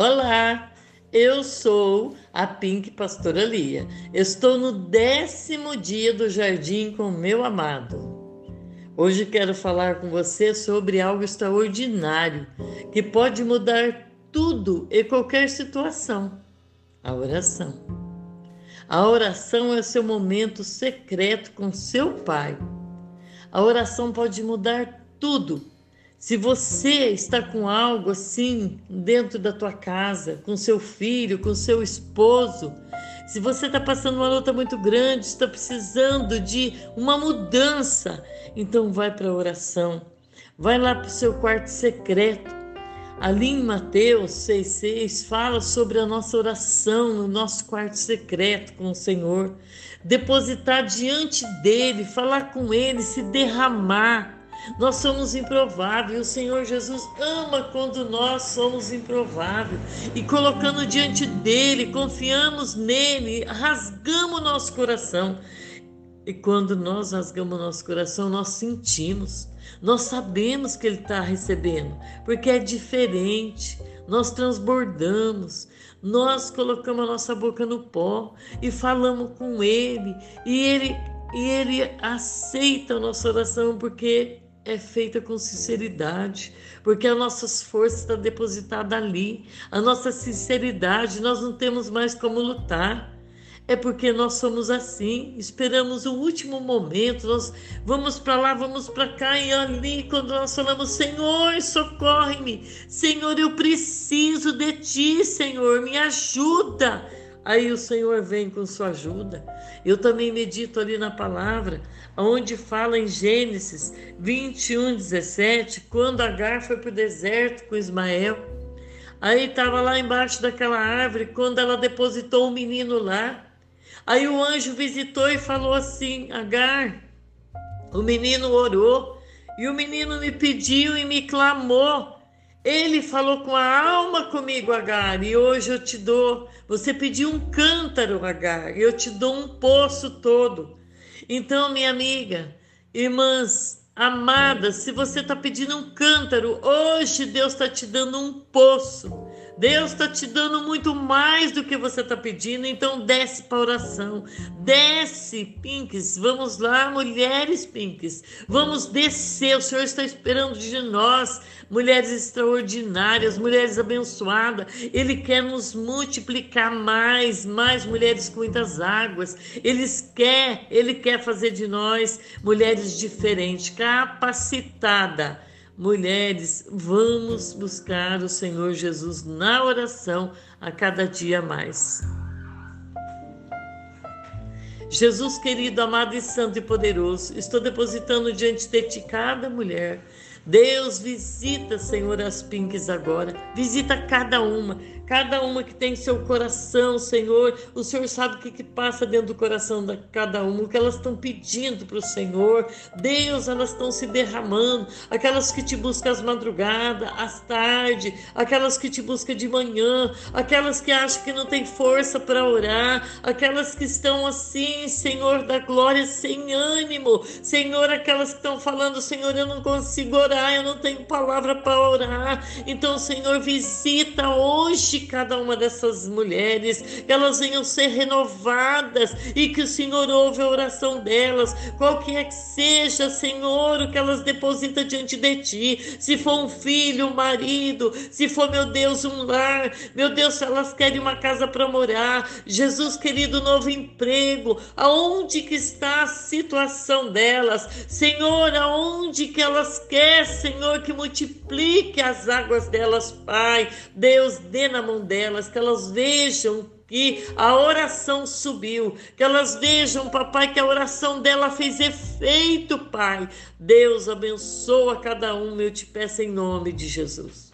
Olá, eu sou a Pink Pastora Lia. Estou no décimo dia do jardim com meu amado. Hoje quero falar com você sobre algo extraordinário que pode mudar tudo e qualquer situação: a oração. A oração é seu momento secreto com seu Pai. A oração pode mudar tudo se você está com algo assim dentro da tua casa, com seu filho, com seu esposo, se você está passando uma luta muito grande, está precisando de uma mudança, então vai para a oração. Vai lá para o seu quarto secreto. Ali em Mateus 6,6 fala sobre a nossa oração no nosso quarto secreto com o Senhor. Depositar diante dele, falar com ele, se derramar nós somos improváveis. O Senhor Jesus ama quando nós somos improváveis. E colocando diante dele, confiamos nele, rasgamos nosso coração. E quando nós rasgamos nosso coração, nós sentimos, nós sabemos que Ele está recebendo, porque é diferente. Nós transbordamos, nós colocamos a nossa boca no pó e falamos com Ele, e Ele, e ele aceita a nossa oração, porque é feita com sinceridade, porque as nossas forças estão depositadas ali, a nossa sinceridade, nós não temos mais como lutar. É porque nós somos assim, esperamos o último momento, nós vamos para lá, vamos para cá e ali quando nós falamos, Senhor, socorre-me, Senhor, eu preciso de ti, Senhor, me ajuda. Aí o Senhor vem com sua ajuda. Eu também medito ali na palavra, onde fala em Gênesis 21, 17, quando Agar foi para o deserto com Ismael. Aí estava lá embaixo daquela árvore, quando ela depositou o menino lá. Aí o anjo visitou e falou assim: Agar, o menino orou, e o menino me pediu e me clamou. Ele falou com a alma comigo, Agar, e hoje eu te dou. Você pediu um cântaro, Agar, e eu te dou um poço todo. Então, minha amiga, irmãs amadas, se você está pedindo um cântaro, hoje Deus está te dando um poço. Deus está te dando muito mais do que você está pedindo, então desce para oração. Desce, Pinks. Vamos lá, mulheres Pinks. Vamos descer. O Senhor está esperando de nós, mulheres extraordinárias, mulheres abençoadas. Ele quer nos multiplicar mais, mais mulheres com muitas águas. Ele quer, ele quer fazer de nós mulheres diferentes, capacitadas Mulheres, vamos buscar o Senhor Jesus na oração a cada dia mais. Jesus querido, amado e santo e poderoso, estou depositando diante de ti cada mulher. Deus visita, Senhor, as pinques agora. Visita cada uma cada uma que tem seu coração, Senhor. O Senhor sabe o que, que passa dentro do coração de cada uma, o que elas estão pedindo para o Senhor. Deus, elas estão se derramando. Aquelas que te buscam às madrugadas, às tardes, aquelas que te buscam de manhã, aquelas que acham que não tem força para orar, aquelas que estão assim, Senhor da glória, sem ânimo. Senhor, aquelas que estão falando, Senhor, eu não consigo orar, eu não tenho palavra para orar. Então, Senhor, visita hoje cada uma dessas mulheres, que elas venham ser renovadas e que o Senhor ouve a oração delas, qualquer que seja, Senhor, o que elas depositam diante de ti, se for um filho, um marido, se for, meu Deus, um lar, meu Deus, se elas querem uma casa para morar, Jesus querido, novo emprego, aonde que está a situação delas, Senhor, aonde que elas querem, Senhor, que multiplique as águas delas, Pai, Deus, dê na mão delas, que elas vejam que a oração subiu, que elas vejam, papai, que a oração dela fez efeito, pai. Deus abençoa cada um, eu te peço em nome de Jesus.